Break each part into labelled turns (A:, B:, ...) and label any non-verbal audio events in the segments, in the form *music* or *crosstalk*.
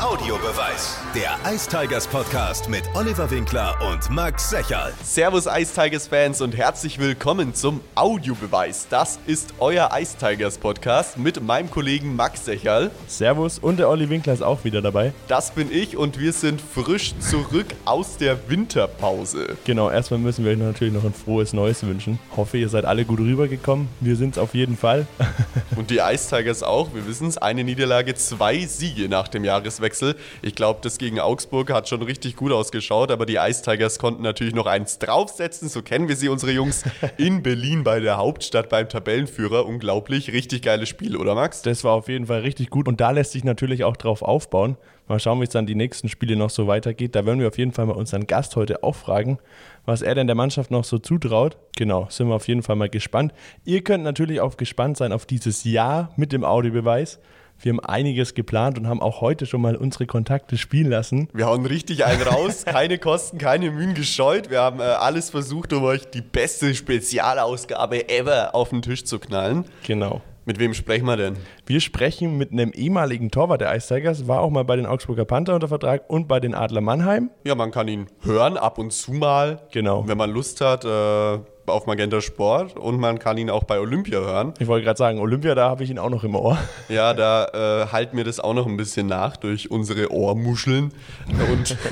A: Audiobeweis. Der Ice Tigers Podcast mit Oliver Winkler und Max Secherl.
B: Servus Ice Tigers Fans und herzlich willkommen zum Audiobeweis. Das ist euer Ice Tigers Podcast mit meinem Kollegen Max Secherl.
C: Servus und der Olli Winkler ist auch wieder dabei.
B: Das bin ich und wir sind frisch zurück aus der Winterpause.
C: Genau, erstmal müssen wir euch natürlich noch ein frohes Neues wünschen. Hoffe, ihr seid alle gut rübergekommen. Wir sind es auf jeden Fall. *laughs*
B: und die Ice Tigers auch. Wir wissen es, eine Niederlage, zwei Siege nach dem Jahreswechsel. Ich glaube, das gegen Augsburg hat schon richtig gut ausgeschaut, aber die Ice Tigers konnten natürlich noch eins draufsetzen. So kennen wir sie, unsere Jungs, *laughs* in Berlin bei der Hauptstadt beim Tabellenführer. Unglaublich, richtig geiles Spiel, oder Max?
C: Das war auf jeden Fall richtig gut und da lässt sich natürlich auch drauf aufbauen. Mal schauen, wie es dann die nächsten Spiele noch so weitergeht. Da werden wir auf jeden Fall mal unseren Gast heute auch fragen, was er denn der Mannschaft noch so zutraut. Genau, sind wir auf jeden Fall mal gespannt. Ihr könnt natürlich auch gespannt sein auf dieses Jahr mit dem Audiobeweis. Wir haben einiges geplant und haben auch heute schon mal unsere Kontakte spielen lassen.
B: Wir hauen richtig einen raus, *laughs* keine Kosten, keine Mühen gescheut. Wir haben äh, alles versucht, um euch die beste Spezialausgabe ever auf den Tisch zu knallen.
C: Genau.
B: Mit wem sprechen wir denn?
C: Wir sprechen mit einem ehemaligen Torwart der Ice Tigers, war auch mal bei den Augsburger Panther unter Vertrag und bei den Adler Mannheim.
B: Ja, man kann ihn hören, ab und zu mal.
C: Genau.
B: Wenn man Lust hat, äh, auf Magenta Sport und man kann ihn auch bei Olympia hören.
C: Ich wollte gerade sagen, Olympia, da habe ich ihn auch noch im Ohr.
B: Ja, da äh, halten mir das auch noch ein bisschen nach durch unsere Ohrmuscheln. Und *laughs*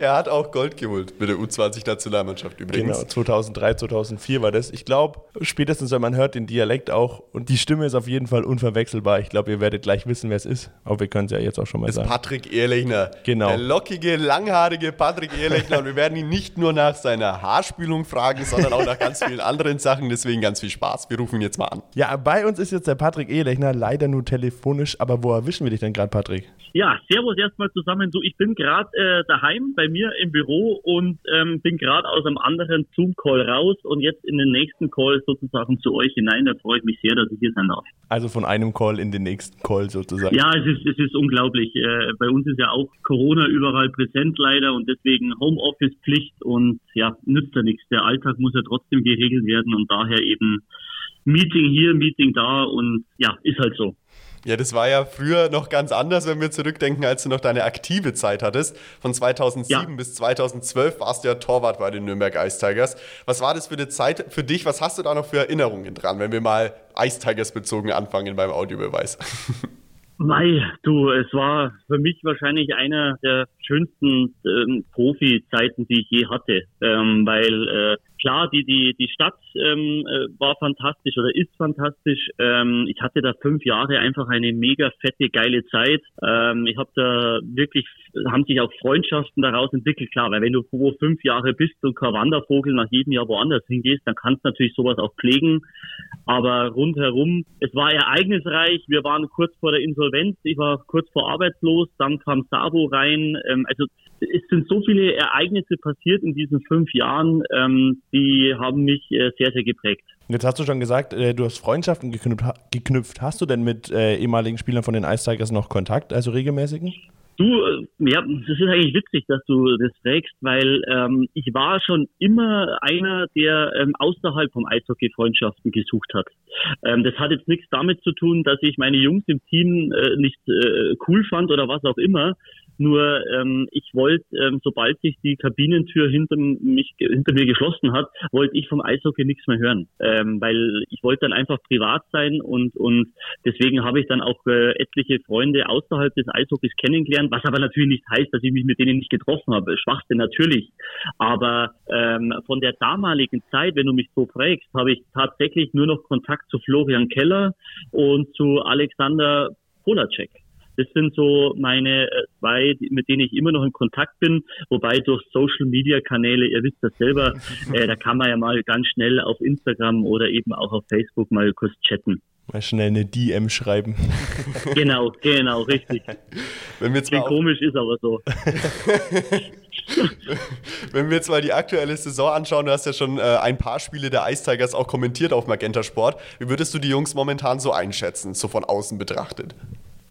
B: er hat auch Gold geholt mit der U20-Nationalmannschaft übrigens.
C: Genau, 2003, 2004 war das. Ich glaube, spätestens wenn man hört den Dialekt auch und die Stimme ist auf jeden Fall unverwechselbar. Ich glaube, ihr werdet gleich wissen, wer es ist. Aber wir können es ja jetzt auch schon mal
B: das
C: sagen.
B: Patrick Ehrlechner.
C: Genau.
B: Der lockige, langhaarige Patrick Ehrlechner. und wir werden ihn nicht nur nach seiner Haarspülung fragen, sondern auch nach ganz vielen anderen Sachen. Deswegen ganz viel Spaß. Wir rufen ihn jetzt mal an.
C: Ja, bei uns ist jetzt der Patrick Ehrlechner, leider nur telefonisch. Aber wo erwischen wir dich denn gerade, Patrick?
D: Ja, servus erstmal zusammen. So, ich bin gerade äh, daheim bei mir im Büro und ähm, bin gerade aus einem anderen Zoom-Call raus und jetzt in den nächsten Call sozusagen zu euch hinein. Da freue ich mich sehr, dass ich hier sein darf.
C: Also von einem Call in den nächsten Call sozusagen.
D: Ja, es ist, es ist unglaublich. Äh, bei uns ist ja auch Corona überall präsent leider und deswegen Homeoffice-Pflicht und ja, nützt ja nichts. Der Alltag muss ja trotzdem geregelt werden und daher eben Meeting hier, Meeting da und ja, ist halt so.
B: Ja, das war ja früher noch ganz anders, wenn wir zurückdenken, als du noch deine aktive Zeit hattest. Von 2007 ja. bis 2012 warst du ja Torwart bei den Nürnberg Ice Tigers. Was war das für eine Zeit für dich? Was hast du da noch für Erinnerungen dran, wenn wir mal Ice Tigers bezogen anfangen beim Audiobeweis? *laughs*
D: Mei, du, es war für mich wahrscheinlich einer der schönsten ähm, Profi-Zeiten, die ich je hatte, ähm, weil äh, klar, die, die, die Stadt ähm, äh, war fantastisch oder ist fantastisch. Ähm, ich hatte da fünf Jahre einfach eine mega fette, geile Zeit. Ähm, ich habe da wirklich, haben sich auch Freundschaften daraus entwickelt. Klar, weil wenn du wo fünf Jahre bist und kein Wandervogel nach jedem Jahr woanders hingehst, dann kannst du natürlich sowas auch pflegen. Aber rundherum, es war ereignisreich. Wir waren kurz vor der Insolvenz. Ich war kurz vor arbeitslos. Dann kam Sabo rein. Ähm, also es sind so viele Ereignisse passiert in diesen fünf Jahren, ähm, die haben mich äh, sehr, sehr geprägt.
C: Jetzt hast du schon gesagt, äh, du hast Freundschaften geknüpft. Hast du denn mit äh, ehemaligen Spielern von den Ice Tigers noch Kontakt, also regelmäßigen?
D: Du, äh, ja, das ist eigentlich witzig, dass du das fragst, weil ähm, ich war schon immer einer, der ähm, außerhalb vom Eishockey Freundschaften gesucht hat. Ähm, das hat jetzt nichts damit zu tun, dass ich meine Jungs im Team äh, nicht äh, cool fand oder was auch immer, nur ähm, ich wollte, ähm, sobald sich die Kabinentür hinter mich hinter mir geschlossen hat, wollte ich vom Eishockey nichts mehr hören, ähm, weil ich wollte dann einfach privat sein und und deswegen habe ich dann auch äh, etliche Freunde außerhalb des Eishockeys kennengelernt, was aber natürlich nicht heißt, dass ich mich mit denen nicht getroffen habe. Schwachsinn natürlich, aber ähm, von der damaligen Zeit, wenn du mich so fragst, habe ich tatsächlich nur noch Kontakt zu Florian Keller und zu Alexander Polacek. Das sind so meine äh, zwei, mit denen ich immer noch in Kontakt bin. Wobei durch Social Media Kanäle, ihr wisst das selber, *laughs* äh, da kann man ja mal ganz schnell auf Instagram oder eben auch auf Facebook mal kurz chatten.
C: Mal schnell eine DM schreiben. *laughs*
D: Genau, genau, richtig. *laughs*
B: Wenn wir jetzt mal
D: komisch ist aber so.
B: Wenn wir jetzt mal die aktuelle Saison anschauen, du hast ja schon äh, ein paar Spiele der Ice Tigers auch kommentiert auf Magenta Sport. Wie würdest du die Jungs momentan so einschätzen, so von außen betrachtet?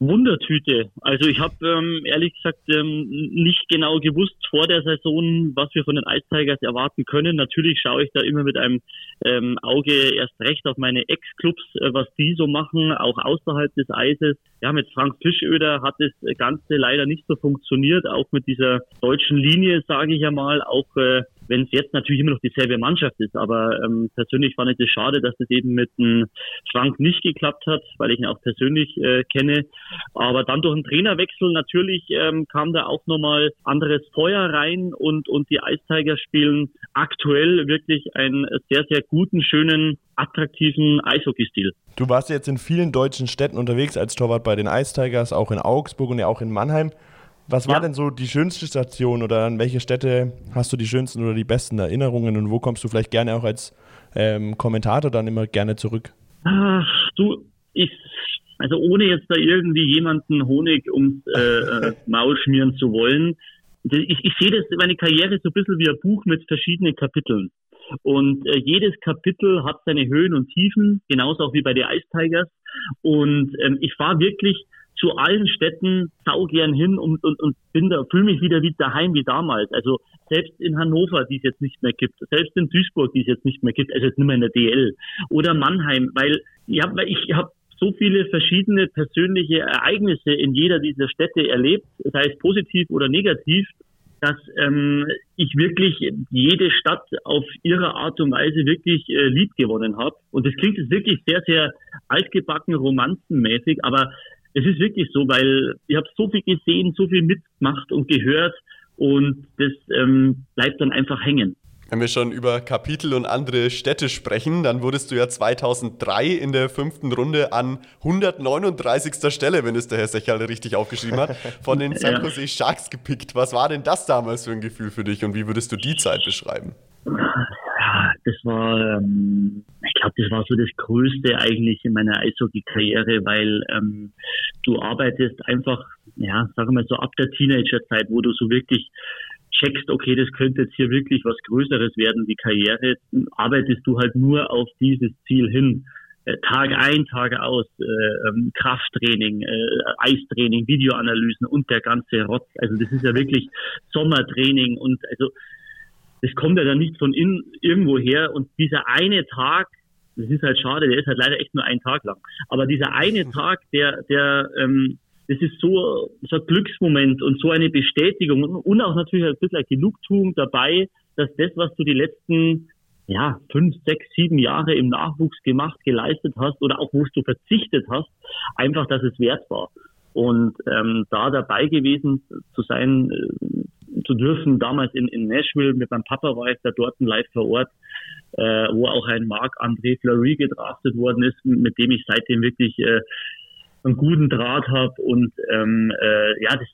D: Wundertüte. Also ich habe ähm, ehrlich gesagt ähm, nicht genau gewusst vor der Saison, was wir von den Ice Tigers erwarten können. Natürlich schaue ich da immer mit einem ähm, Auge erst recht auf meine Ex-Clubs, äh, was die so machen, auch außerhalb des Eises. Ja, mit Frank Fischöder hat das Ganze leider nicht so funktioniert, auch mit dieser deutschen Linie, sage ich ja mal, auch äh, wenn es jetzt natürlich immer noch dieselbe Mannschaft ist. Aber ähm, persönlich fand ich es schade, dass das eben mit dem Frank nicht geklappt hat, weil ich ihn auch persönlich äh, kenne. Aber dann durch einen Trainerwechsel natürlich ähm, kam da auch nochmal anderes Feuer rein und, und die Ice Tigers spielen aktuell wirklich einen sehr, sehr guten, schönen, attraktiven Eishockeystil.
C: Du warst jetzt in vielen deutschen Städten unterwegs als Torwart bei den Ice Tigers, auch in Augsburg und ja auch in Mannheim. Was war ja. denn so die schönste Station oder an welche Städte hast du die schönsten oder die besten Erinnerungen und wo kommst du vielleicht gerne auch als ähm, Kommentator dann immer gerne zurück?
D: Ach, du, ich, also ohne jetzt da irgendwie jemanden Honig ums äh, äh *laughs* Maul schmieren zu wollen, ich, ich sehe das meine Karriere so ein bisschen wie ein Buch mit verschiedenen Kapiteln. Und äh, jedes Kapitel hat seine Höhen und Tiefen, genauso auch wie bei den Ice Tigers. Und ähm, ich war wirklich zu allen Städten sau gern hin und, und, und bin da, fühle mich wieder wie daheim wie damals. Also selbst in Hannover, die es jetzt nicht mehr gibt, selbst in Duisburg, die es jetzt nicht mehr gibt, also jetzt nicht mehr in der DL oder Mannheim, weil ich habe ich hab so viele verschiedene persönliche Ereignisse in jeder dieser Städte erlebt, sei es positiv oder negativ, dass ähm, ich wirklich jede Stadt auf ihre Art und Weise wirklich äh, lieb gewonnen habe. Und das klingt jetzt wirklich sehr, sehr altgebacken, romanzenmäßig, aber es ist wirklich so, weil ich habe so viel gesehen, so viel mitgemacht und gehört und das ähm, bleibt dann einfach hängen.
B: Wenn wir schon über Kapitel und andere Städte sprechen, dann wurdest du ja 2003 in der fünften Runde an 139. Stelle, wenn es der Herr Sechal richtig aufgeschrieben hat, von den *laughs* San Jose Sharks gepickt. Was war denn das damals für ein Gefühl für dich und wie würdest du die Zeit beschreiben? *laughs*
D: Ja, das war, ähm, ich glaube, das war so das Größte eigentlich in meiner Eishockey-Karriere, weil ähm, du arbeitest einfach, ja, wir mal so ab der Teenagerzeit, wo du so wirklich checkst, okay, das könnte jetzt hier wirklich was Größeres werden, die Karriere, arbeitest du halt nur auf dieses Ziel hin. Äh, Tag ein, Tag aus, äh, ähm, Krafttraining, äh, Eistraining, Videoanalysen und der ganze Rotz. Also das ist ja wirklich Sommertraining und also das kommt ja dann nicht von in, irgendwo her und dieser eine Tag, das ist halt schade, der ist halt leider echt nur ein Tag lang. Aber dieser eine Tag, der, der, ähm, das ist so, so ein Glücksmoment und so eine Bestätigung und auch natürlich ein bisschen Genugtuung dabei, dass das, was du die letzten ja, fünf, sechs, sieben Jahre im Nachwuchs gemacht, geleistet hast oder auch wo du verzichtet hast, einfach, dass es wert war. Und ähm, da dabei gewesen zu sein, äh, zu dürfen, damals in, in Nashville, mit meinem Papa war ich da dort live vor Ort, äh, wo auch ein Marc-André Fleury gedraftet worden ist, mit dem ich seitdem wirklich äh, einen guten Draht habe und ähm, äh, ja, das,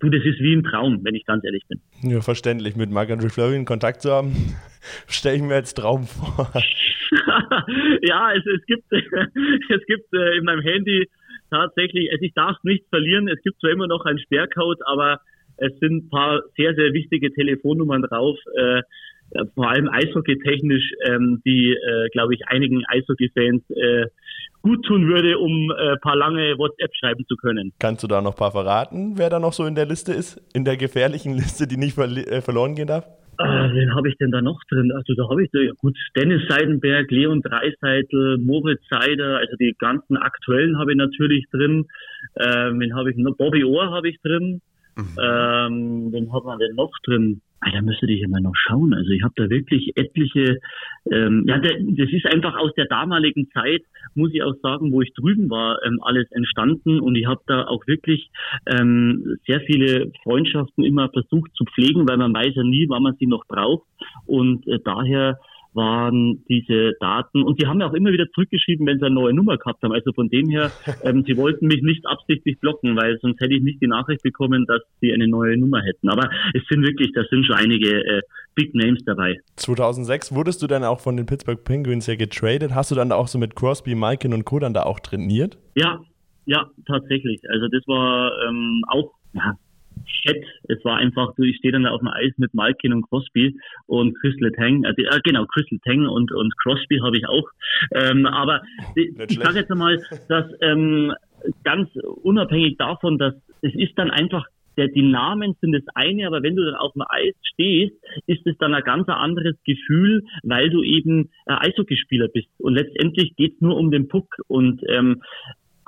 D: du, das ist wie ein Traum, wenn ich ganz ehrlich bin.
C: Ja, verständlich, mit Marc-André Fleury in Kontakt zu haben, *laughs* stelle ich mir jetzt Traum vor. *laughs*
D: ja, es, es gibt, *laughs* es gibt äh, in meinem Handy tatsächlich, also ich darf nichts verlieren, es gibt zwar immer noch einen Sperrcode, aber es sind ein paar sehr, sehr wichtige Telefonnummern drauf. Äh, vor allem eishockey-technisch, ähm, die, äh, glaube ich, einigen Eishockey-Fans äh, gut tun würde, um ein äh, paar lange WhatsApp schreiben zu können.
C: Kannst du da noch ein paar verraten, wer da noch so in der Liste ist? In der gefährlichen Liste, die nicht äh, verloren gehen darf?
D: Ah, wen habe ich denn da noch drin? Also da habe ich ja gut Dennis Seidenberg, Leon Dreiseitel, Moritz Seider, also die ganzen aktuellen habe ich natürlich drin. Ähm, wen habe ich noch? Bobby Orr habe ich drin. Mhm. Ähm, wen hat man denn noch drin? Ah, da müsste ich immer noch schauen. Also ich habe da wirklich etliche, ähm, ja, das ist einfach aus der damaligen Zeit, muss ich auch sagen, wo ich drüben war, ähm, alles entstanden und ich habe da auch wirklich ähm, sehr viele Freundschaften immer versucht zu pflegen, weil man weiß ja nie, wann man sie noch braucht und äh, daher waren diese Daten. Und sie haben ja auch immer wieder zurückgeschrieben, wenn sie eine neue Nummer gehabt haben. Also von dem her, *laughs* ähm, sie wollten mich nicht absichtlich blocken, weil sonst hätte ich nicht die Nachricht bekommen, dass sie eine neue Nummer hätten. Aber es sind wirklich, da sind schon einige äh, Big Names dabei.
C: 2006 wurdest du dann auch von den Pittsburgh Penguins ja getradet. Hast du dann auch so mit Crosby, Malkin und Co. dann da auch trainiert?
D: Ja, ja, tatsächlich. Also das war ähm, auch ja, Chat. Es war einfach, du, ich stehe dann auf dem Eis mit Malkin und Crosby und Chris Letang, äh, äh, genau, Chris Letang und, und Crosby habe ich auch. Ähm, aber ich sage jetzt einmal, dass ähm, ganz unabhängig davon, dass es ist dann einfach der, die Namen sind das eine, aber wenn du dann auf dem Eis stehst, ist es dann ein ganz anderes Gefühl, weil du eben äh, Eishockeyspieler bist. Und letztendlich geht's nur um den Puck. Und ähm,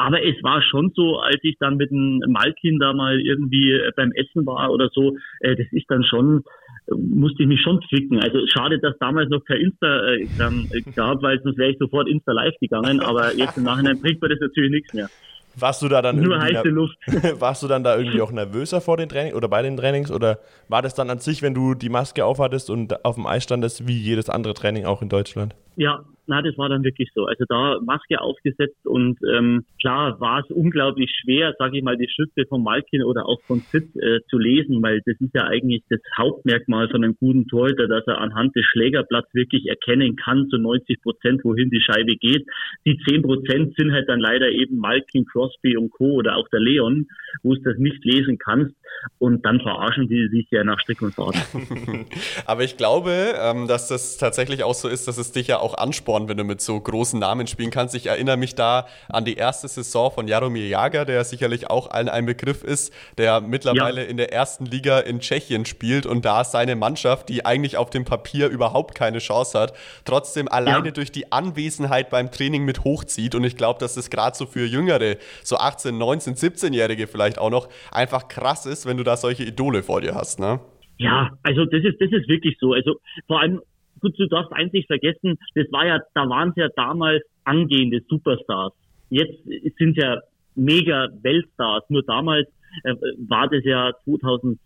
D: aber es war schon so, als ich dann mit dem Malkin da mal irgendwie äh, beim Essen war oder so, äh, das ist dann schon, äh, musste ich mich schon zwicken. Also schade, dass damals noch kein Instagram *laughs* gab, weil sonst wäre ich sofort Insta live gegangen. Aber jetzt im Nachhinein bringt mir das natürlich nichts mehr.
C: Warst du da dann
D: Nur heiße Luft. *laughs*
C: warst du dann da irgendwie auch nervöser vor den Trainings oder bei den Trainings oder war das dann an sich, wenn du die Maske aufhattest und auf dem Eis standest, wie jedes andere Training auch in Deutschland?
D: Ja, na, das war dann wirklich so. Also da Maske aufgesetzt und ähm, klar war es unglaublich schwer, sage ich mal, die Schritte von Malkin oder auch von Fitz äh, zu lesen, weil das ist ja eigentlich das Hauptmerkmal von einem guten Torhüter, dass er anhand des Schlägerblatts wirklich erkennen kann, zu 90 Prozent, wohin die Scheibe geht. Die 10 Prozent sind halt dann leider eben Malkin, Crosby und Co. oder auch der Leon, wo du das nicht lesen kannst und dann verarschen die sich ja nach Strick und Faden. *laughs*
B: Aber ich glaube, ähm, dass das tatsächlich auch so ist, dass es dich ja auch anspornt, wenn du mit so großen Namen spielen kannst. Ich erinnere mich da an die erste Saison von Jaromir Jager, der sicherlich auch allen ein Begriff ist, der mittlerweile ja. in der ersten Liga in Tschechien spielt und da seine Mannschaft, die eigentlich auf dem Papier überhaupt keine Chance hat, trotzdem alleine ja. durch die Anwesenheit beim Training mit hochzieht. Und ich glaube, dass das gerade so für Jüngere, so 18, 19, 17-Jährige vielleicht auch noch, einfach krass ist, wenn du da solche Idole vor dir hast, ne?
D: Ja, also das ist, das ist wirklich so. Also vor allem, gut, du darfst eins nicht vergessen, das war ja, da waren es ja damals angehende Superstars. Jetzt sind ja mega Weltstars. Nur damals äh, war das ja 2006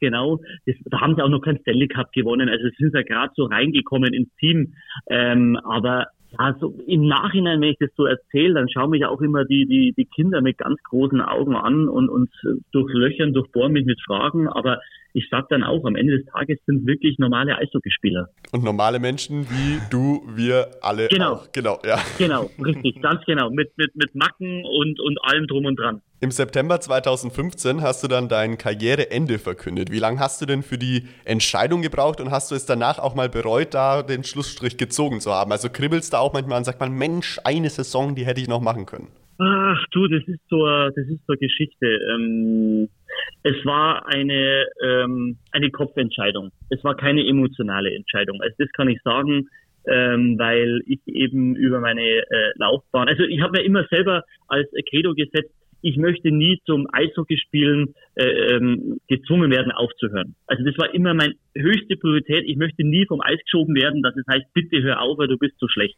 D: genau. Das, da haben sie auch noch keinen Stanley Cup gewonnen. Also sind ja gerade so reingekommen ins Team. Ähm, aber ja, so im Nachhinein, wenn ich das so erzähle, dann schauen mich auch immer die, die, die Kinder mit ganz großen Augen an und, und durchlöchern, durchbohren mich mit Fragen. Aber ich sag dann auch, am Ende des Tages sind wirklich normale Eishockeyspieler.
B: Und normale Menschen wie du, wir alle
D: genau.
B: auch. Genau,
D: ja. Genau, richtig, ganz genau. Mit, mit, mit Macken und, und allem drum und dran.
B: Im September 2015 hast du dann dein Karriereende verkündet. Wie lange hast du denn für die Entscheidung gebraucht und hast du es danach auch mal bereut, da den Schlussstrich gezogen zu haben? Also kribbelst du auch manchmal und sagt man, Mensch, eine Saison, die hätte ich noch machen können.
D: Ach du, das ist so, das ist so Geschichte. Ähm, es war eine ähm, eine Kopfentscheidung. Es war keine emotionale Entscheidung. Also das kann ich sagen, ähm, weil ich eben über meine äh, Laufbahn, also ich habe mir immer selber als Credo gesetzt, ich möchte nie zum Eishockeyspielen äh, ähm, gezwungen werden, aufzuhören. Also das war immer meine höchste Priorität. Ich möchte nie vom Eis geschoben werden, dass es heißt, bitte hör auf, weil du bist so schlecht.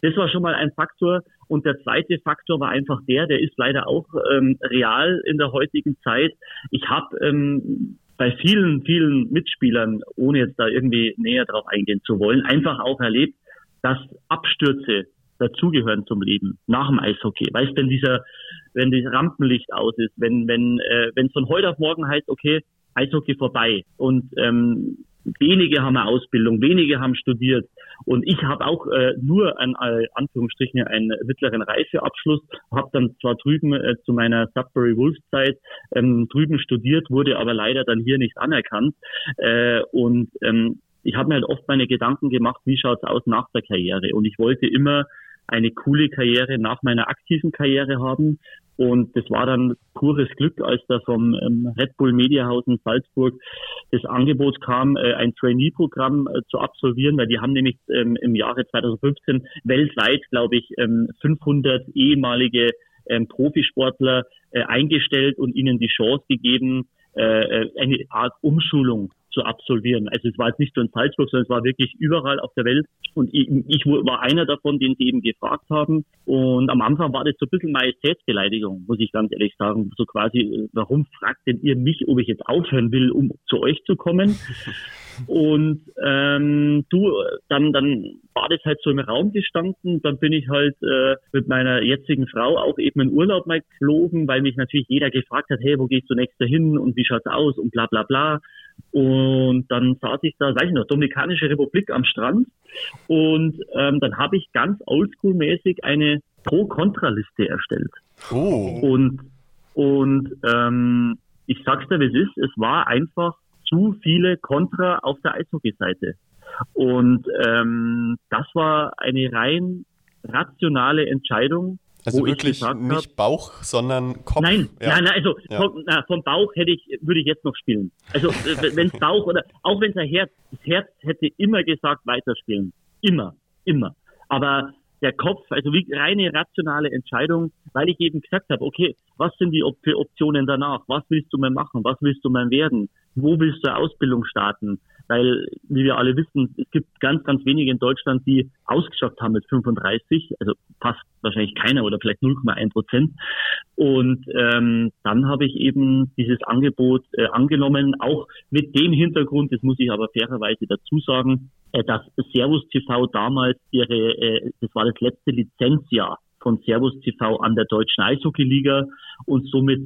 D: Das war schon mal ein Faktor. Und der zweite Faktor war einfach der, der ist leider auch ähm, real in der heutigen Zeit. Ich habe ähm, bei vielen, vielen Mitspielern, ohne jetzt da irgendwie näher drauf eingehen zu wollen, einfach auch erlebt, dass Abstürze dazugehören zum Leben nach dem Eishockey. Weißt, wenn dieser, wenn das Rampenlicht aus ist, wenn wenn äh, wenn es von heute auf morgen heißt, okay, Eishockey vorbei. Und ähm, wenige haben eine Ausbildung, wenige haben studiert. Und ich habe auch äh, nur an äh, Anführungsstrichen einen mittleren Reifeabschluss, habe dann zwar drüben äh, zu meiner Sudbury Wolves Zeit ähm, drüben studiert, wurde aber leider dann hier nicht anerkannt. Äh, und ähm, ich habe mir halt oft meine Gedanken gemacht, wie schaut's aus nach der Karriere? Und ich wollte immer eine coole Karriere nach meiner aktiven Karriere haben. Und das war dann pures Glück, als da vom ähm, Red Bull Mediahaus in Salzburg das Angebot kam, äh, ein Trainee-Programm äh, zu absolvieren, weil die haben nämlich ähm, im Jahre 2015 weltweit, glaube ich, 500 ähm, ehemalige Profisportler äh, eingestellt und ihnen die Chance gegeben, eine Art Umschulung zu absolvieren. Also es war jetzt nicht nur in Salzburg, sondern es war wirklich überall auf der Welt. Und ich, ich war einer davon, den sie eben gefragt haben. Und am Anfang war das so ein bisschen Majestätsbeleidigung, muss ich ganz ehrlich sagen. So quasi, warum fragt denn ihr mich, ob ich jetzt aufhören will, um zu euch zu kommen? *laughs* Und ähm, du, dann, dann war das halt so im Raum gestanden. Dann bin ich halt äh, mit meiner jetzigen Frau auch eben in Urlaub mal geflogen, weil mich natürlich jeder gefragt hat, hey, wo gehst du nächster hin und wie schaut's aus und bla bla bla. Und dann saß ich da, weiß ich noch, Dominikanische Republik am Strand. Und ähm, dann habe ich ganz oldschool-mäßig eine Pro-Kontra-Liste erstellt.
B: Oh.
D: Und, und ähm, ich sag's dir, wie es ist, es war einfach zu viele Kontra auf der Eishockey-Seite. Und ähm, das war eine rein rationale Entscheidung,
B: Also wirklich nicht hab, Bauch, sondern Kopf.
D: Nein, ja. nein, nein, also ja. vom, na, vom, Bauch hätte ich, würde ich jetzt noch spielen. Also *laughs* wenn es Bauch oder auch wenn es ein Herz, das Herz hätte immer gesagt, weiterspielen. Immer, immer. Aber der Kopf, also wie reine rationale Entscheidung, weil ich eben gesagt habe, okay, was sind die für Optionen danach? Was willst du mal machen? Was willst du mal werden? Wo willst du Ausbildung starten? Weil, wie wir alle wissen, es gibt ganz, ganz wenige in Deutschland, die ausgeschafft haben mit 35, also fast wahrscheinlich keiner oder vielleicht 0,1 Prozent. Und ähm, dann habe ich eben dieses Angebot äh, angenommen, auch mit dem Hintergrund, das muss ich aber fairerweise dazu sagen, äh, dass Servus TV damals ihre, äh, das war das letzte Lizenzjahr von Servus TV an der deutschen Eishockeyliga und somit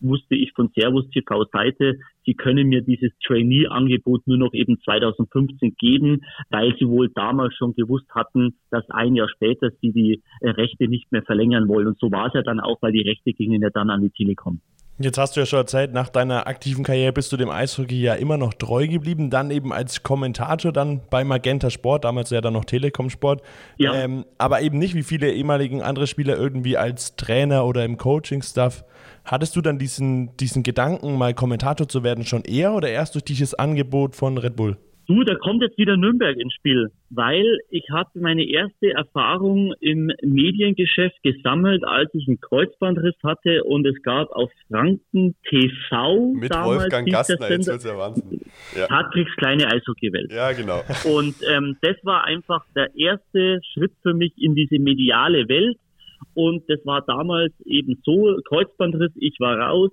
D: wusste ich von Servus TV Seite, sie können mir dieses Trainee-Angebot nur noch eben 2015 geben, weil sie wohl damals schon gewusst hatten, dass ein Jahr später sie die äh, Rechte nicht mehr verlängern wollen. Und so war es ja dann auch, weil die Rechte gingen ja dann an die Telekom.
C: Jetzt hast du ja schon erzählt, nach deiner aktiven Karriere bist du dem Eishockey ja immer noch treu geblieben, dann eben als Kommentator dann bei Magenta Sport, damals ja dann noch Telekom Sport, ja. Ähm, aber eben nicht wie viele ehemaligen andere Spieler irgendwie als Trainer oder im Coaching-Staff. Hattest du dann diesen, diesen Gedanken, mal Kommentator zu werden, schon eher oder erst durch dieses Angebot von Red Bull?
D: Du, da kommt jetzt wieder Nürnberg ins Spiel, weil ich habe meine erste Erfahrung im Mediengeschäft gesammelt, als ich einen Kreuzbandriss hatte und es gab auf Franken TV
B: mit damals Wolfgang Gastner, jetzt wird's ja Wahnsinn.
D: Ja. Patricks kleine Eishockeywelt.
B: Ja, genau.
D: Und ähm, das war einfach der erste Schritt für mich in diese mediale Welt und das war damals eben so, Kreuzbandriss, ich war raus,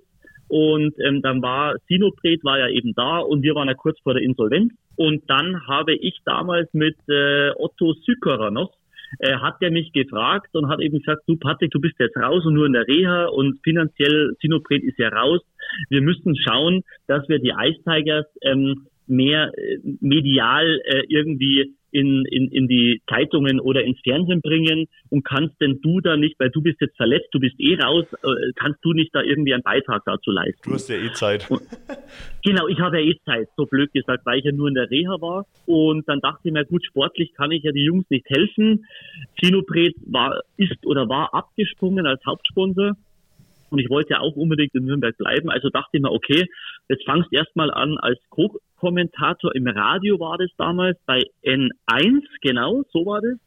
D: und ähm, dann war Sinopret war ja eben da und wir waren ja kurz vor der Insolvenz. Und dann habe ich damals mit äh, Otto Sükerer noch, äh, hat er mich gefragt und hat eben gesagt, du Patrick, du bist jetzt raus und nur in der Reha und finanziell Sinopret ist ja raus. Wir müssen schauen, dass wir die Ice Tigers ähm, mehr äh, medial äh, irgendwie in, in, in die Zeitungen oder ins Fernsehen bringen und kannst denn du da nicht, weil du bist jetzt verletzt, du bist eh raus, äh, kannst du nicht da irgendwie einen Beitrag dazu leisten?
B: Du hast ja eh Zeit.
D: Und, *laughs* genau, ich habe ja eh Zeit, so blöd gesagt, weil ich ja nur in der Reha war und dann dachte ich mir, gut, sportlich kann ich ja die Jungs nicht helfen. Kinopret war, ist oder war abgesprungen als Hauptsponsor und ich wollte auch unbedingt in Nürnberg bleiben. Also dachte ich mir, okay, jetzt fangst erstmal an als Co-Kommentator im Radio war das damals bei N1, genau, so war das.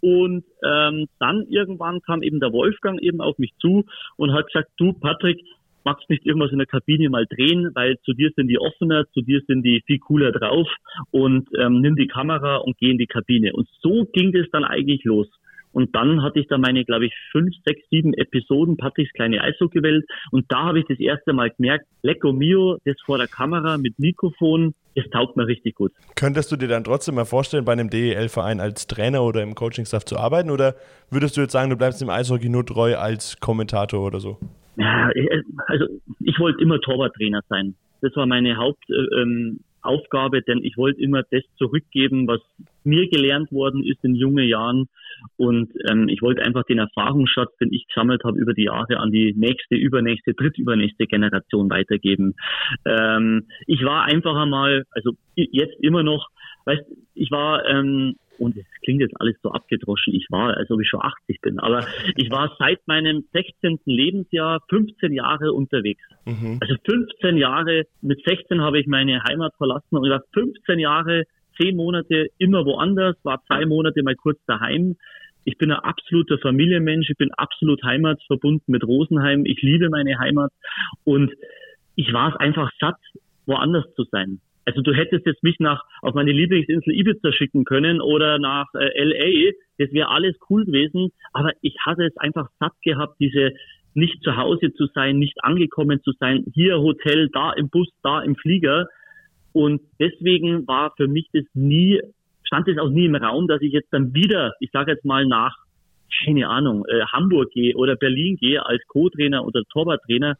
D: Und ähm, dann irgendwann kam eben der Wolfgang eben auf mich zu und hat gesagt, du Patrick, magst nicht irgendwas in der Kabine mal drehen, weil zu dir sind die offener, zu dir sind die viel cooler drauf und ähm, nimm die Kamera und geh in die Kabine. Und so ging das dann eigentlich los. Und dann hatte ich da meine, glaube ich, fünf, sechs, sieben Episoden Patricks kleine Eishockeywelt. Und da habe ich das erste Mal gemerkt, Lecco Mio, das vor der Kamera mit Mikrofon, das taugt mir richtig gut.
C: Könntest du dir dann trotzdem mal vorstellen, bei einem DEL-Verein als Trainer oder im Coaching-Staff zu arbeiten? Oder würdest du jetzt sagen, du bleibst im Eishockey nur treu als Kommentator oder so?
D: Ja, also ich wollte immer Torwarttrainer sein. Das war meine Haupt, äh, ähm, Aufgabe, denn ich wollte immer das zurückgeben, was mir gelernt worden ist in jungen Jahren. Und ähm, ich wollte einfach den Erfahrungsschatz, den ich gesammelt habe über die Jahre, an die nächste, übernächste, drittübernächste Generation weitergeben. Ähm, ich war einfach einmal, also jetzt immer noch, weißt, ich war ähm, und es klingt jetzt alles so abgedroschen, ich war, als ob ich schon 80 bin, aber ich war seit meinem 16. Lebensjahr 15 Jahre unterwegs. Mhm. Also 15 Jahre, mit 16 habe ich meine Heimat verlassen und ich war 15 Jahre, 10 Monate immer woanders, war zwei Monate mal kurz daheim. Ich bin ein absoluter Familienmensch, ich bin absolut heimatsverbunden mit Rosenheim, ich liebe meine Heimat und ich war es einfach satt, woanders zu sein. Also du hättest jetzt mich nach auf meine Lieblingsinsel Ibiza schicken können oder nach äh, LA. Das wäre alles cool gewesen. Aber ich hatte es einfach satt gehabt, diese nicht zu Hause zu sein, nicht angekommen zu sein. Hier Hotel, da im Bus, da im Flieger. Und deswegen war für mich das nie, stand es auch nie im Raum, dass ich jetzt dann wieder, ich sage jetzt mal nach, keine Ahnung, äh, Hamburg gehe oder Berlin gehe als Co-Trainer oder Torwarttrainer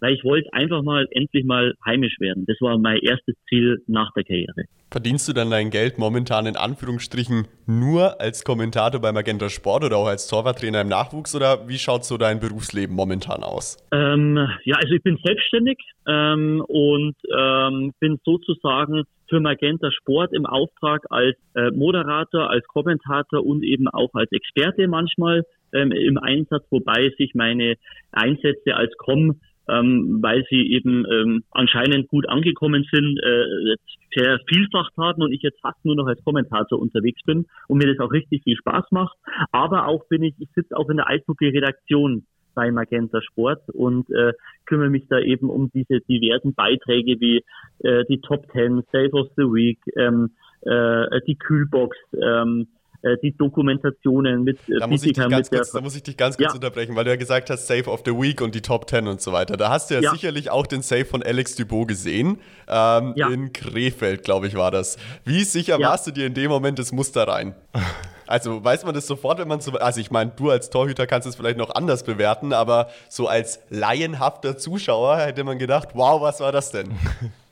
D: weil ich wollte einfach mal endlich mal heimisch werden. Das war mein erstes Ziel nach der Karriere.
B: Verdienst du dann dein Geld momentan in Anführungsstrichen nur als Kommentator beim Magenta Sport oder auch als Torwarttrainer im Nachwuchs oder wie schaut so dein Berufsleben momentan aus?
D: Ähm, ja, also ich bin selbstständig ähm, und ähm, bin sozusagen für Magenta Sport im Auftrag als äh, Moderator, als Kommentator und eben auch als Experte manchmal ähm, im Einsatz, wobei sich meine Einsätze als Com ähm, weil sie eben ähm, anscheinend gut angekommen sind, äh, sehr vielfach haben und ich jetzt fast nur noch als Kommentator unterwegs bin und mir das auch richtig viel Spaß macht. Aber auch bin ich, ich sitze auch in der Eishockey-Redaktion bei Magenta Sport und äh, kümmere mich da eben um diese diversen Beiträge wie äh, die Top Ten, Save of the Week, ähm, äh, die Kühlbox, ähm, äh, die Dokumentationen mit
B: äh, da muss, ich dich ganz kurz, da muss ich dich ganz kurz ja. unterbrechen, weil du ja gesagt hast, Save of the Week und die Top 10 und so weiter. Da hast du ja, ja. sicherlich auch den Save von Alex Dubois gesehen. Ähm, ja. In Krefeld, glaube ich, war das. Wie sicher warst du dir in dem Moment das Muster rein? *laughs* Also weiß man das sofort, wenn man so. Also ich meine, du als Torhüter kannst es vielleicht noch anders bewerten, aber so als laienhafter Zuschauer hätte man gedacht, wow, was war das denn?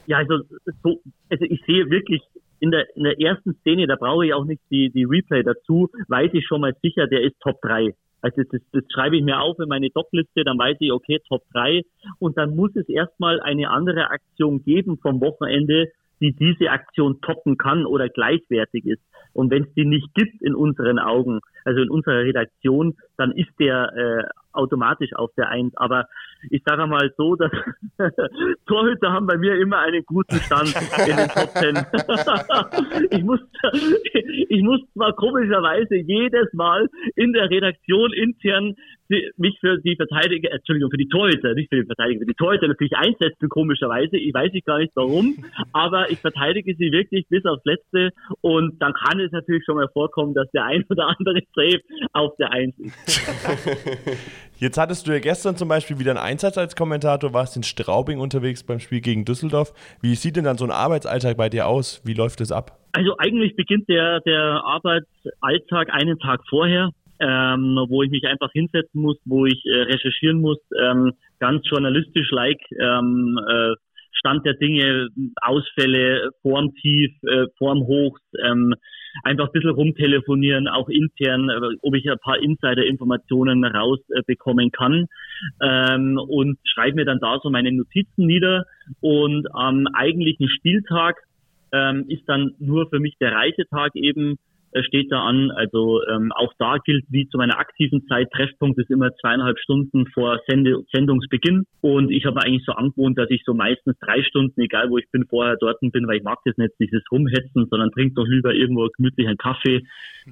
D: Ja, also, so, also ich sehe wirklich in der, in der ersten Szene, da brauche ich auch nicht die, die Replay dazu, weiß ich schon mal sicher, der ist Top 3. Also das, das schreibe ich mir auf in meine Top-Liste, dann weiß ich, okay, Top 3. Und dann muss es erstmal eine andere Aktion geben vom Wochenende, die diese Aktion toppen kann oder gleichwertig ist. Und wenn es die nicht gibt in unseren Augen, also in unserer Redaktion, dann ist der äh, automatisch auf der Eins. Aber ich sage mal so, dass *laughs* Torhüter haben bei mir immer einen guten Stand in den Top Ten. *laughs* ich, muss, *laughs* ich muss zwar komischerweise jedes Mal in der Redaktion intern mich für die Verteidiger, Entschuldigung, für die Torhüter, nicht für die Verteidiger, für die Torhüter natürlich einsetzen, komischerweise. Ich weiß nicht gar nicht warum, *laughs* aber ich verteidige sie wirklich bis aufs Letzte und dann kann es natürlich schon mal vorkommen, dass der ein oder andere *laughs* Save auf der Eins ist. *laughs*
C: Jetzt hattest du ja gestern zum Beispiel wieder einen Einsatz als Kommentator, warst in Straubing unterwegs beim Spiel gegen Düsseldorf. Wie sieht denn dann so ein Arbeitsalltag bei dir aus? Wie läuft es ab?
D: Also eigentlich beginnt der, der Arbeitsalltag einen Tag vorher, ähm, wo ich mich einfach hinsetzen muss, wo ich äh, recherchieren muss, ähm, ganz journalistisch-like ähm, äh, Stand der Dinge, Ausfälle, Form tief, äh, Form hoch, ähm, einfach ein bisschen rumtelefonieren, auch intern, äh, ob ich ein paar Insider-Informationen rausbekommen äh, kann. Ähm, und schreibe mir dann da so meine Notizen nieder. Und am eigentlichen Spieltag ähm, ist dann nur für mich der Reisetag eben steht da an. Also ähm, auch da gilt wie zu meiner aktiven Zeit, Treffpunkt ist immer zweieinhalb Stunden vor Sende Sendungsbeginn. Und ich habe eigentlich so angewohnt, dass ich so meistens drei Stunden, egal wo ich bin, vorher dort bin, weil ich mag das nicht, dieses Rumhetzen, sondern trink doch lieber irgendwo gemütlich einen Kaffee.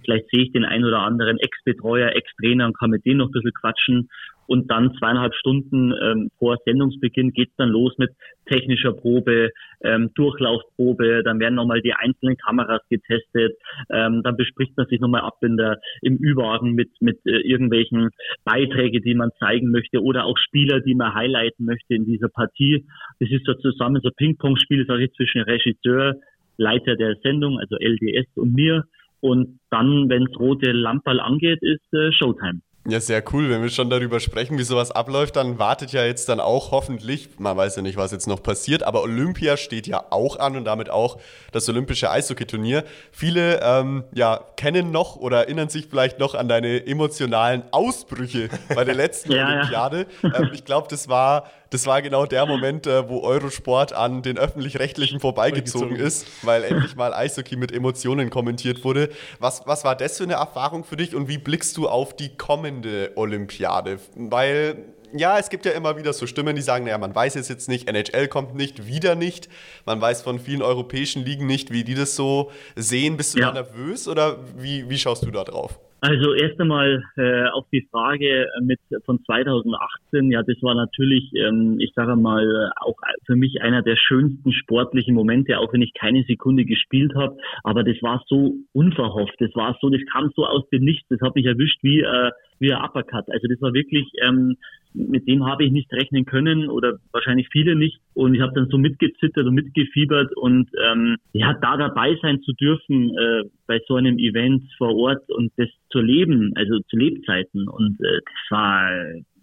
D: Vielleicht sehe ich den einen oder anderen Ex-Betreuer, Ex-Trainer und kann mit denen noch ein bisschen quatschen. Und dann zweieinhalb Stunden ähm, vor Sendungsbeginn geht's dann los mit technischer Probe, ähm, Durchlaufprobe, dann werden nochmal die einzelnen Kameras getestet, ähm, dann bespricht man sich nochmal ab in der, im Ü-Wagen mit, mit äh, irgendwelchen Beiträge, die man zeigen möchte oder auch Spieler, die man highlighten möchte in dieser Partie. Das ist so zusammen so Ping-Pong-Spiel, sage ich, zwischen Regisseur, Leiter der Sendung, also LDS und mir. Und dann, wenns rote Lamperl angeht, ist äh, Showtime.
B: Ja, sehr cool. Wenn wir schon darüber sprechen, wie sowas abläuft, dann wartet ja jetzt dann auch hoffentlich, man weiß ja nicht, was jetzt noch passiert, aber Olympia steht ja auch an und damit auch das olympische Eishockeyturnier. Viele ähm, ja, kennen noch oder erinnern sich vielleicht noch an deine emotionalen Ausbrüche bei der letzten *laughs* ja, Olympiade. Ja. Ähm, ich glaube, das war das war genau der Moment, äh, wo Eurosport an den öffentlich-rechtlichen vorbeigezogen ist, weil endlich mal Eishockey mit Emotionen kommentiert wurde. Was, was war das für eine Erfahrung für dich und wie blickst du auf die kommende Olympiade? Weil ja, es gibt ja immer wieder so Stimmen, die sagen, naja, man weiß es jetzt nicht, NHL kommt nicht, wieder nicht. Man weiß von vielen europäischen Ligen nicht, wie die das so sehen. Bist du ja. da nervös oder wie, wie schaust du da drauf?
D: Also erst einmal äh, auf die Frage mit von 2018. Ja, das war natürlich, ähm, ich sage mal, auch für mich einer der schönsten sportlichen Momente, auch wenn ich keine Sekunde gespielt habe. Aber das war so unverhofft. Das war so, das kam so aus dem Nichts. Das hat mich erwischt wie äh, wie ein Uppercut. Also das war wirklich, ähm, mit dem habe ich nicht rechnen können oder wahrscheinlich viele nicht. Und ich habe dann so mitgezittert und mitgefiebert und ähm, ja, da dabei sein zu dürfen äh, bei so einem Event vor Ort und das zu leben, also zu Lebzeiten. Und äh, das war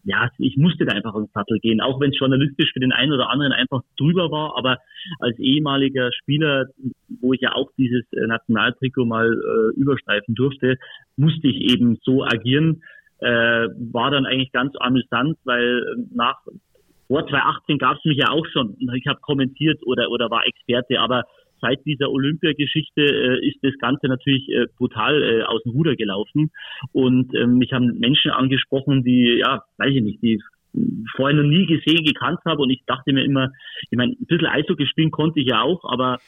D: ja, ich musste da einfach ins Sattel gehen, auch wenn es journalistisch für den einen oder anderen einfach drüber war. Aber als ehemaliger Spieler, wo ich ja auch dieses äh, Nationaltrikot mal äh, überstreifen durfte, musste ich eben so agieren. Äh, war dann eigentlich ganz amüsant, weil nach vor 2018 gab es mich ja auch schon. Ich habe kommentiert oder oder war Experte, aber seit dieser Olympiageschichte äh, ist das Ganze natürlich äh, brutal äh, aus dem Ruder gelaufen. Und ähm, mich haben Menschen angesprochen, die, ja, weiß ich nicht, die vorher noch nie gesehen, gekannt habe und ich dachte mir immer, ich meine, ein bisschen Eishockey spielen konnte ich ja auch, aber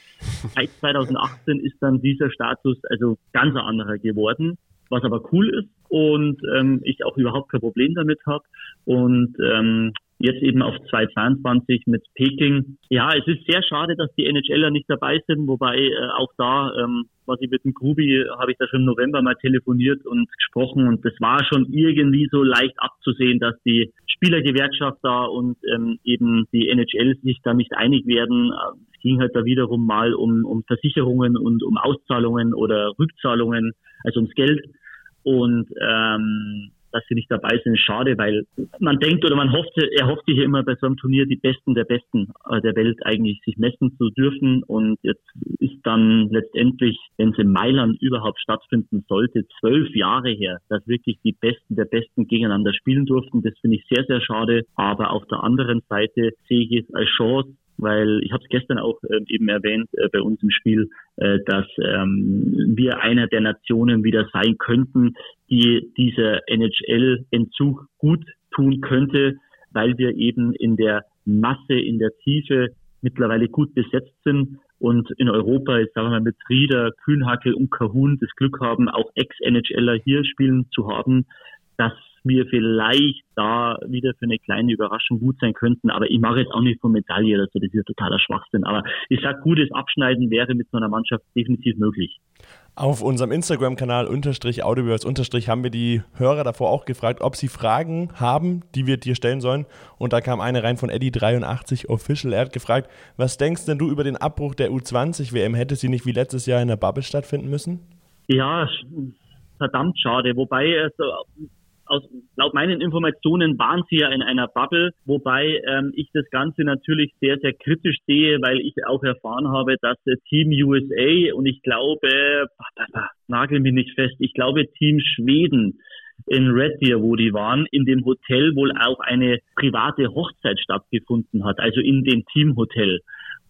D: seit 2018 ist dann dieser Status also ganz anderer geworden, was aber cool ist und ähm, ich auch überhaupt kein Problem damit habe und ähm, jetzt eben auf 2022 mit Peking. Ja, es ist sehr schade, dass die NHLer nicht dabei sind, wobei äh, auch da, ähm, was ich mit dem Grubi, habe ich da schon im November mal telefoniert und gesprochen und das war schon irgendwie so leicht abzusehen, dass die Spielergewerkschaft da und ähm, eben die NHL sich da nicht einig werden. Es ging halt da wiederum mal um, um Versicherungen und um Auszahlungen oder Rückzahlungen, also ums Geld. Und ähm, dass sie nicht dabei sind, schade, weil man denkt oder man hofft, er hofft sich immer bei so einem Turnier die Besten der Besten äh, der Welt eigentlich sich messen zu dürfen und jetzt ist dann letztendlich, wenn es in Mailand überhaupt stattfinden sollte, zwölf Jahre her, dass wirklich die Besten der Besten gegeneinander spielen durften. Das finde ich sehr, sehr schade. Aber auf der anderen Seite sehe ich es als Chance, weil ich habe es gestern auch äh, eben erwähnt äh, bei uns im Spiel, äh, dass ähm, wir einer der Nationen wieder sein könnten, die dieser NHL-Entzug gut tun könnte, weil wir eben in der Masse, in der Tiefe mittlerweile gut besetzt sind und in Europa, jetzt sagen wir mal mit Rieder, Kühnhackel und Kahun das Glück haben, auch Ex-NHLer hier spielen zu haben, dass wir vielleicht da wieder für eine kleine Überraschung gut sein könnten. Aber ich mache jetzt auch nicht von Medaille oder so, das ist ja totaler Schwachsinn. Aber ich sag, gutes Abschneiden wäre mit so einer Mannschaft definitiv möglich.
C: Auf unserem Instagram-Kanal unterstrich Audioverse unterstrich haben wir die Hörer davor auch gefragt, ob sie Fragen haben, die wir dir stellen sollen. Und da kam eine rein von Eddie83 Official. Er hat gefragt, was denkst denn du über den Abbruch der U20-WM? Hätte sie nicht wie letztes Jahr in der Bubble stattfinden müssen?
D: Ja, verdammt schade. Wobei, also, aus, laut meinen Informationen waren sie ja in einer Bubble, wobei ähm, ich das Ganze natürlich sehr, sehr kritisch sehe, weil ich auch erfahren habe, dass Team USA und ich glaube, nagel mich nicht fest, ich glaube Team Schweden in Red Deer, wo die waren, in dem Hotel wohl auch eine private Hochzeit stattgefunden hat, also in dem Teamhotel.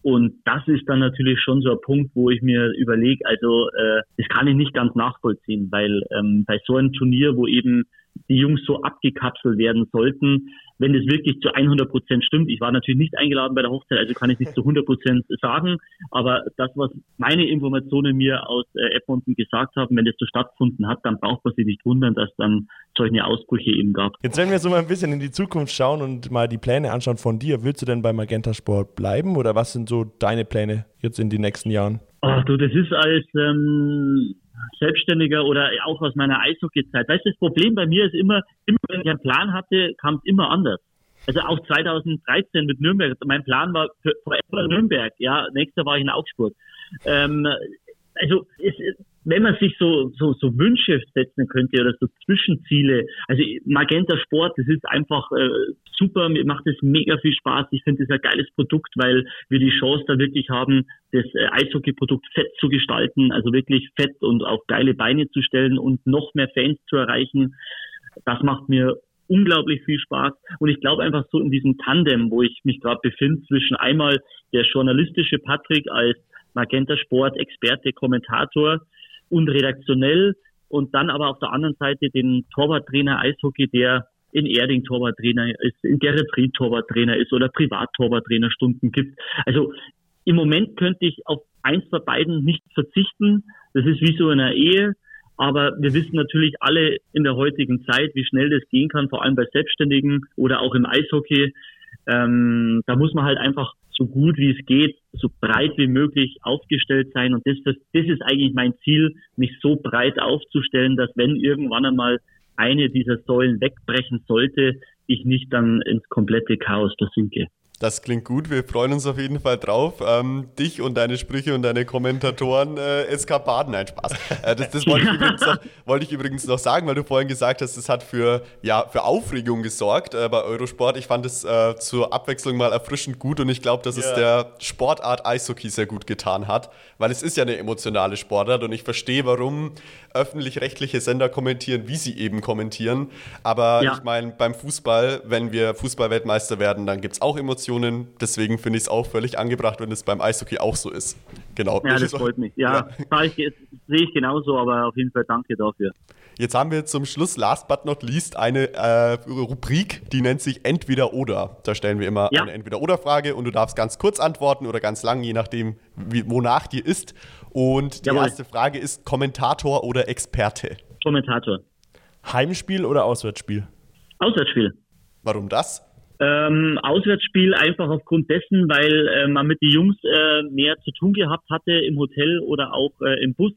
D: Und das ist dann natürlich schon so ein Punkt, wo ich mir überlege, also äh, das kann ich nicht ganz nachvollziehen, weil ähm, bei so einem Turnier, wo eben die Jungs so abgekapselt werden sollten, wenn das wirklich zu 100 Prozent stimmt. Ich war natürlich nicht eingeladen bei der Hochzeit, also kann ich nicht zu 100 Prozent sagen. Aber das, was meine Informationen mir aus äh, Edmonton gesagt haben, wenn das so stattgefunden hat, dann braucht man sich nicht wundern, dass dann solche Ausbrüche eben gab.
C: Jetzt, wenn wir so mal ein bisschen in die Zukunft schauen und mal die Pläne anschauen von dir, willst du denn bei Magenta Sport bleiben oder was sind so deine Pläne jetzt in den nächsten Jahren?
D: Ach du, das ist als ähm, Selbstständiger oder auch aus meiner Eishockey-Zeit. Weißt du, das Problem bei mir ist immer, immer wenn ich einen Plan hatte, kam es immer anders. Also auch 2013 mit Nürnberg. Mein Plan war für Nürnberg. Ja, nächster war ich in Augsburg. Ähm, also es, wenn man sich so, so, so Wünsche setzen könnte oder so Zwischenziele, also Magenta Sport, das ist einfach äh, super, mir macht es mega viel Spaß. Ich finde es ein geiles Produkt, weil wir die Chance da wirklich haben, das äh, Eishockey-Produkt fett zu gestalten, also wirklich fett und auf geile Beine zu stellen und noch mehr Fans zu erreichen. Das macht mir unglaublich viel Spaß. Und ich glaube einfach so in diesem Tandem, wo ich mich gerade befinde, zwischen einmal der journalistische Patrick als Magenta Sport Experte, Kommentator und redaktionell und dann aber auf der anderen Seite den Torwarttrainer Eishockey, der in Erding Torwarttrainer ist, in Geretsried Torwarttrainer ist oder privat Torwarttrainerstunden gibt. Also im Moment könnte ich auf eins von beiden nicht verzichten. Das ist wie so in einer Ehe. Aber wir wissen natürlich alle in der heutigen Zeit, wie schnell das gehen kann, vor allem bei Selbstständigen oder auch im Eishockey. Ähm, da muss man halt einfach so gut wie es geht, so breit wie möglich aufgestellt sein. Und das, das, das ist eigentlich mein Ziel, mich so breit aufzustellen, dass wenn irgendwann einmal eine dieser Säulen wegbrechen sollte, ich nicht dann ins komplette Chaos versinke.
B: Das klingt gut, wir freuen uns auf jeden Fall drauf. Ähm, dich und deine Sprüche und deine Kommentatoren äh, Eskapaden, nein, Spaß. Äh, das das wollte, ich *laughs* übrigens noch, wollte ich übrigens noch sagen, weil du vorhin gesagt hast, das hat für, ja, für Aufregung gesorgt äh, bei Eurosport. Ich fand es äh, zur Abwechslung mal erfrischend gut und ich glaube, dass es der Sportart Eishockey sehr gut getan hat, weil es ist ja eine emotionale Sportart und ich verstehe, warum öffentlich-rechtliche Sender kommentieren, wie sie eben kommentieren. Aber
D: Ja.
B: ich meine, beim Fußball, wenn wir Fußballweltmeister werden, dann gibt es auch Emotionen. Deswegen finde ich es auch völlig angebracht, wenn es beim Eishockey auch so ist. Genau.
D: Ja, das freut mich. Ja, *laughs* ich, sehe ich genauso, aber auf jeden Fall danke dafür.
B: Jetzt haben wir zum Schluss, last but not least, eine äh, Rubrik, die nennt sich Entweder oder. Da stellen wir immer
D: Ja.
B: eine Entweder-oder-Frage und du darfst ganz kurz antworten oder ganz lang, je nachdem, wie, wonach dir ist. Und die
D: Jawohl.
B: erste Frage ist Kommentator oder Experte.
D: Kommentator.
C: Heimspiel oder Auswärtsspiel?
D: Auswärtsspiel.
B: Warum das?
D: Ähm, Auswärtsspiel einfach aufgrund dessen, weil äh, man mit den Jungs äh, mehr zu tun gehabt hatte im Hotel oder auch äh, im Bus.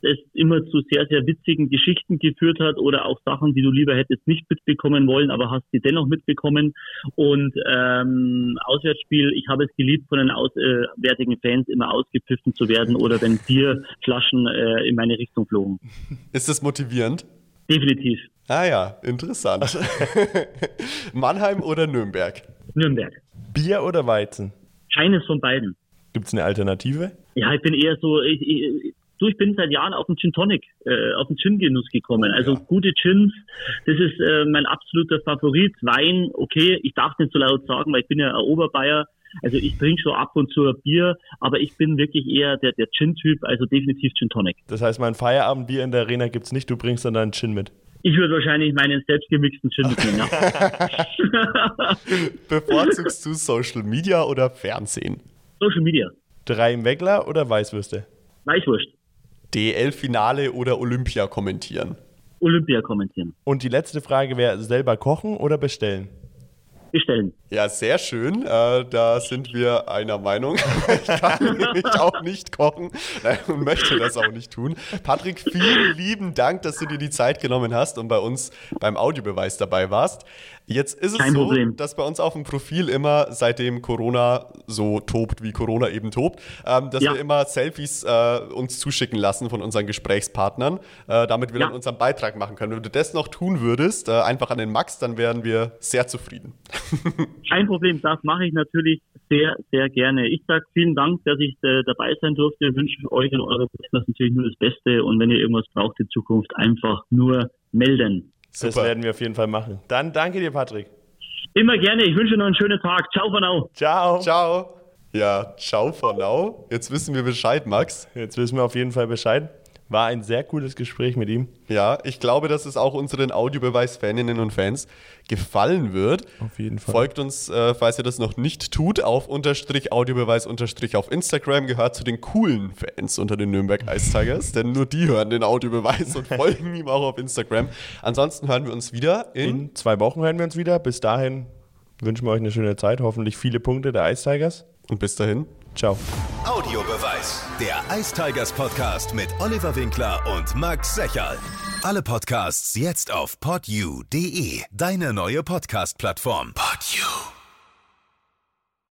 D: Das immer zu sehr, sehr witzigen Geschichten geführt hat oder auch Sachen, die du lieber hättest nicht mitbekommen wollen, aber hast sie dennoch mitbekommen. Und ähm, Auswärtsspiel, ich habe es geliebt, von den auswärtigen Fans immer ausgepfiffen zu werden oder wenn Bierflaschen äh, in meine Richtung flogen.
B: Ist das motivierend?
D: Definitiv.
B: Ah ja, interessant. *laughs* Mannheim oder Nürnberg?
D: Nürnberg.
C: Bier oder Weizen?
D: Keines von beiden.
C: Gibt es eine Alternative?
D: Ja, ich bin eher so, ich, ich, du, ich bin seit Jahren auf den Gin Tonic, äh, auf den Gin-Genuss gekommen. Also
B: ja.
D: gute Gins, das ist äh, mein absoluter Favorit. Wein, okay, ich darf nicht so laut sagen, weil ich bin ja ein Oberbayer. Also ich trinke schon ab und zu ein Bier, aber ich bin wirklich eher der, der Gin-Typ, also definitiv Gin Tonic.
C: Das heißt, mein Feierabendbier in der Arena gibt es nicht, du bringst dann deinen Gin mit.
D: Ich würde wahrscheinlich meinen selbstgemixten Gin mitnehmen, ja. *laughs*
B: Bevorzugst du Social Media oder Fernsehen?
D: Social Media.
C: Drei im Weggler oder Weißwürste?
D: Weißwurst.
B: DL-Finale oder Olympia kommentieren?
D: Olympia kommentieren.
C: Und die letzte Frage wäre, selber kochen oder bestellen?
D: Bestellen.
B: Ja, sehr schön. Äh, da sind wir einer Meinung. *laughs* Ich kann nämlich auch nicht kochen und möchte das auch nicht tun. Patrick, vielen lieben Dank, dass du dir die Zeit genommen hast und bei uns beim Audiobeweis dabei warst. Jetzt ist es
D: Kein
B: so,
D: Problem.
B: dass bei uns auf dem Profil immer, seitdem Corona so tobt, wie Corona eben tobt, ähm, dass
D: Ja.
B: wir immer Selfies äh, uns zuschicken lassen von unseren Gesprächspartnern, äh, damit wir
D: Ja.
B: dann unseren Beitrag machen können. Wenn du das noch tun würdest, äh, einfach an den Max, dann wären wir sehr zufrieden. *laughs*
D: Kein Problem, das mache ich natürlich sehr, sehr gerne. Ich sage vielen Dank, dass ich äh, dabei sein durfte. Wünsche euch und eurer Podcast natürlich nur das Beste und wenn ihr irgendwas braucht in Zukunft, einfach nur melden.
C: Das
B: Super.
C: werden wir auf jeden Fall machen. Dann danke dir, Patrick.
D: Immer gerne. Ich wünsche noch einen schönen Tag. Ciao von now.
C: Ciao.
B: Ciao. Ja, ciao for now. Jetzt wissen wir Bescheid, Max.
C: Jetzt wissen wir auf jeden Fall Bescheid. War ein sehr cooles Gespräch mit ihm.
B: Ja, ich glaube, dass es auch unseren Audiobeweis-Faninnen und Fans gefallen wird.
C: Auf jeden Fall.
B: Folgt uns, äh, falls ihr das noch nicht tut, auf unterstrich Audiobeweis unterstrich auf Instagram. Gehört zu den coolen Fans unter den Nürnberg Ice Tigers, denn nur die hören den Audiobeweis und *laughs* folgen ihm auch auf Instagram. Ansonsten hören wir uns wieder in.
C: In zwei Wochen hören wir uns wieder. Bis dahin wünschen wir euch eine schöne Zeit. Hoffentlich viele Punkte der Ice Tigers.
B: Und bis dahin.
C: Ciao.
A: Audiobeweis. Der Ice Tigers Podcast mit Oliver Winkler und Max Secherl. Alle Podcasts jetzt auf podyou.de, deine neue Podcast-Plattform. Podyou.